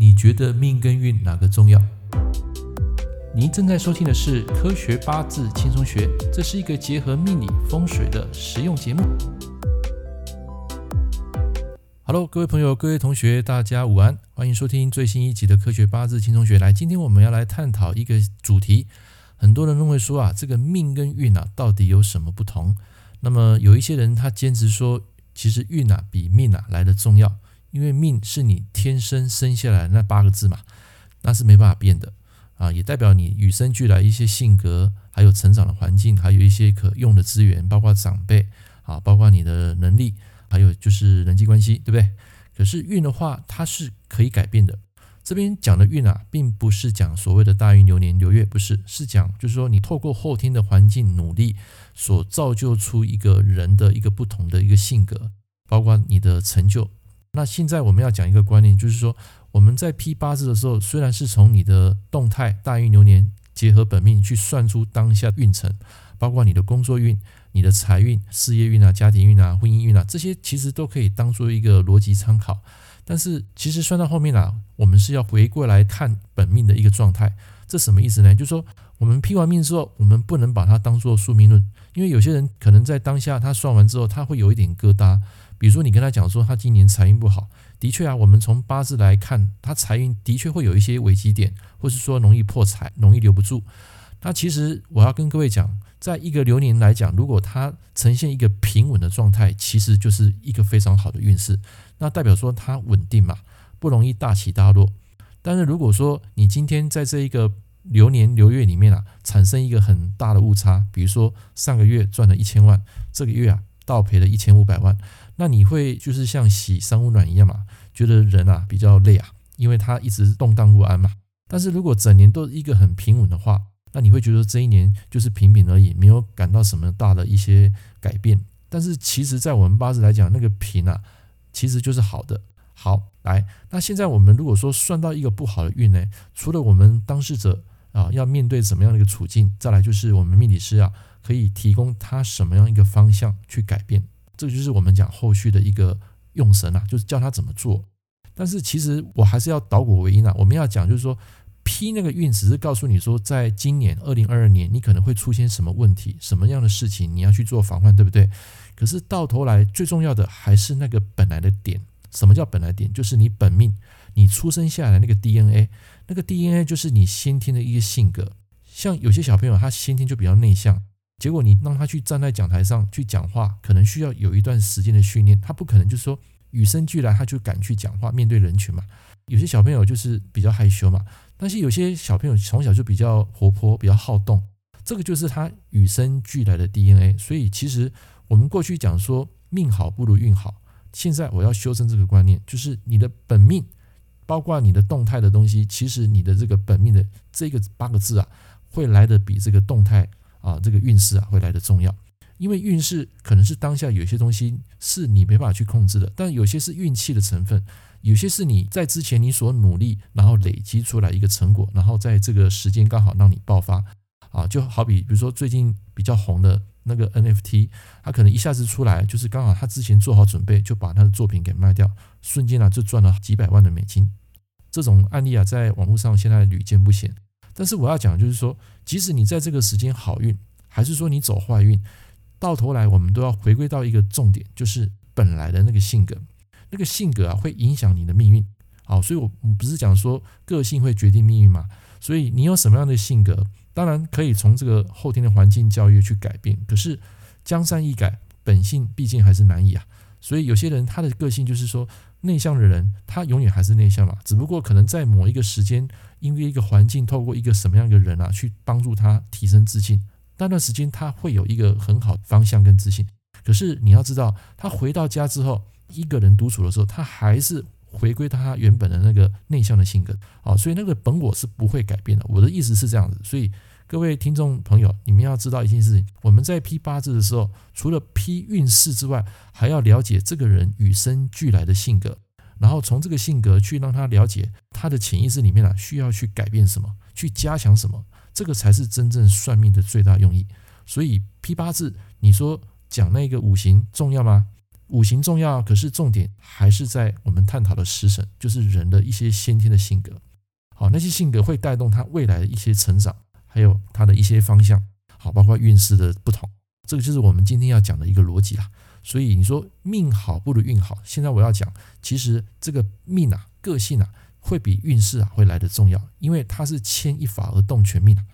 你觉得命跟运哪个重要？您正在收听的是《科学八字轻松学》，这是一个结合命理风水的实用节目。Hello，各位朋友、各位同学，大家午安，欢迎收听最新一集的《科学八字轻松学》。来，今天我们要来探讨一个主题。很多人认为说啊，这个命跟运啊，到底有什么不同？那么有一些人他坚持说，其实运啊比命啊来的重要。因为命是你天生生下来那八个字嘛，那是没办法变的啊，也代表你与生俱来一些性格，还有成长的环境，还有一些可用的资源，包括长辈啊，包括你的能力，还有就是人际关系，对不对？可是运的话，它是可以改变的。这边讲的运啊，并不是讲所谓的大运流年流月，不是，是讲就是说你透过后天的环境努力，所造就出一个人的一个不同的一个性格，包括你的成就。那现在我们要讲一个观念，就是说我们在批八字的时候，虽然是从你的动态大运流年结合本命去算出当下运程，包括你的工作运、你的财运、事业运啊、家庭运啊、婚姻运啊，这些其实都可以当做一个逻辑参考。但是其实算到后面啊，我们是要回过来看本命的一个状态。这什么意思呢？就是说我们批完命之后，我们不能把它当做宿命论，因为有些人可能在当下他算完之后，他会有一点疙瘩。比如说，你跟他讲说他今年财运不好，的确啊，我们从八字来看，他财运的确会有一些危机点，或是说容易破财，容易留不住。那其实我要跟各位讲，在一个流年来讲，如果他呈现一个平稳的状态，其实就是一个非常好的运势。那代表说他稳定嘛，不容易大起大落。但是如果说你今天在这一个流年流月里面啊，产生一个很大的误差，比如说上个月赚了一千万，这个月啊倒赔了一千五百万。那你会就是像洗三温暖一样嘛？觉得人啊比较累啊，因为他一直动荡不安嘛。但是如果整年都一个很平稳的话，那你会觉得这一年就是平平而已，没有感到什么大的一些改变。但是其实，在我们八字来讲，那个平啊，其实就是好的。好，来，那现在我们如果说算到一个不好的运呢，除了我们当事者啊要面对怎么样的一个处境，再来就是我们命理师啊可以提供他什么样一个方向去改变。这就是我们讲后续的一个用神啊，就是教他怎么做。但是其实我还是要倒果为因啊，我们要讲就是说，批那个运只是告诉你说，在今年二零二二年你可能会出现什么问题，什么样的事情你要去做防范，对不对？可是到头来最重要的还是那个本来的点。什么叫本来点？就是你本命，你出生下来那个 DNA，那个 DNA 就是你先天的一个性格。像有些小朋友他先天就比较内向。结果你让他去站在讲台上去讲话，可能需要有一段时间的训练，他不可能就是说与生俱来他就敢去讲话，面对人群嘛。有些小朋友就是比较害羞嘛，但是有些小朋友从小就比较活泼，比较好动，这个就是他与生俱来的 DNA。所以其实我们过去讲说命好不如运好，现在我要修正这个观念，就是你的本命，包括你的动态的东西，其实你的这个本命的这个八个字啊，会来得比这个动态。啊，这个运势啊会来得重要，因为运势可能是当下有些东西是你没办法去控制的，但有些是运气的成分，有些是你在之前你所努力，然后累积出来一个成果，然后在这个时间刚好让你爆发啊，就好比比如说最近比较红的那个 NFT，它可能一下子出来，就是刚好他之前做好准备，就把他的作品给卖掉，瞬间啊就赚了几百万的美金，这种案例啊在网络上现在屡见不鲜。但是我要讲的就是说，即使你在这个时间好运，还是说你走坏运，到头来我们都要回归到一个重点，就是本来的那个性格，那个性格啊会影响你的命运。好，所以我不是讲说个性会决定命运嘛。所以你有什么样的性格，当然可以从这个后天的环境教育去改变。可是江山易改，本性毕竟还是难移啊。所以有些人他的个性就是说。内向的人，他永远还是内向嘛，只不过可能在某一个时间，因为一个环境，透过一个什么样的人啊，去帮助他提升自信，那段时间他会有一个很好方向跟自信。可是你要知道，他回到家之后，一个人独处的时候，他还是回归他原本的那个内向的性格啊，所以那个本我是不会改变的。我的意思是这样子，所以。各位听众朋友，你们要知道一件事情：我们在批八字的时候，除了批运势之外，还要了解这个人与生俱来的性格，然后从这个性格去让他了解他的潜意识里面啊，需要去改变什么，去加强什么，这个才是真正算命的最大用意。所以批八字，你说讲那个五行重要吗？五行重要，可是重点还是在我们探讨的食神，就是人的一些先天的性格。好，那些性格会带动他未来的一些成长，还有它的一些方向。好，包括运势的不同，这个就是我们今天要讲的一个逻辑啦。所以你说命好不如运好，现在我要讲，其实这个命啊，个性啊，会比运势啊会来得重要，因为它是牵一发而动全命啊。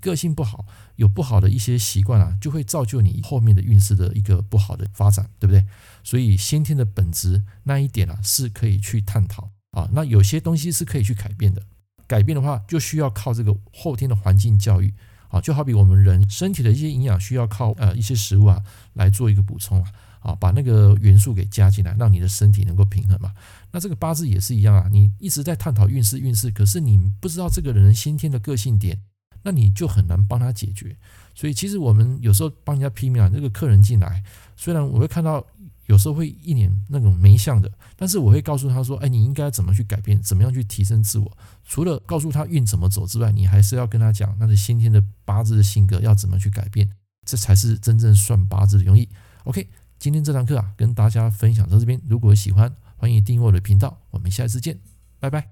个性不好，有不好的一些习惯啊，就会造就你后面的运势的一个不好的发展，对不对？所以先天的本质那一点啊，是可以去探讨啊。那有些东西是可以去改变的，改变的话就需要靠这个后天的环境教育。啊，就好比我们人身体的一些营养需要靠呃一些食物啊来做一个补充啊，啊，把那个元素给加进来，让你的身体能够平衡嘛。那这个八字也是一样啊，你一直在探讨运势运势，可是你不知道这个人先天的个性点，那你就很难帮他解决。所以其实我们有时候帮人家批命啊，这个客人进来，虽然我会看到。有时候会一脸那种没相的，但是我会告诉他说：“哎，你应该怎么去改变，怎么样去提升自我？除了告诉他运怎么走之外，你还是要跟他讲，那是先天的八字的性格要怎么去改变，这才是真正算八字的用意。” OK，今天这堂课啊，跟大家分享到这边。如果喜欢，欢迎订阅我的频道。我们下次见，拜拜。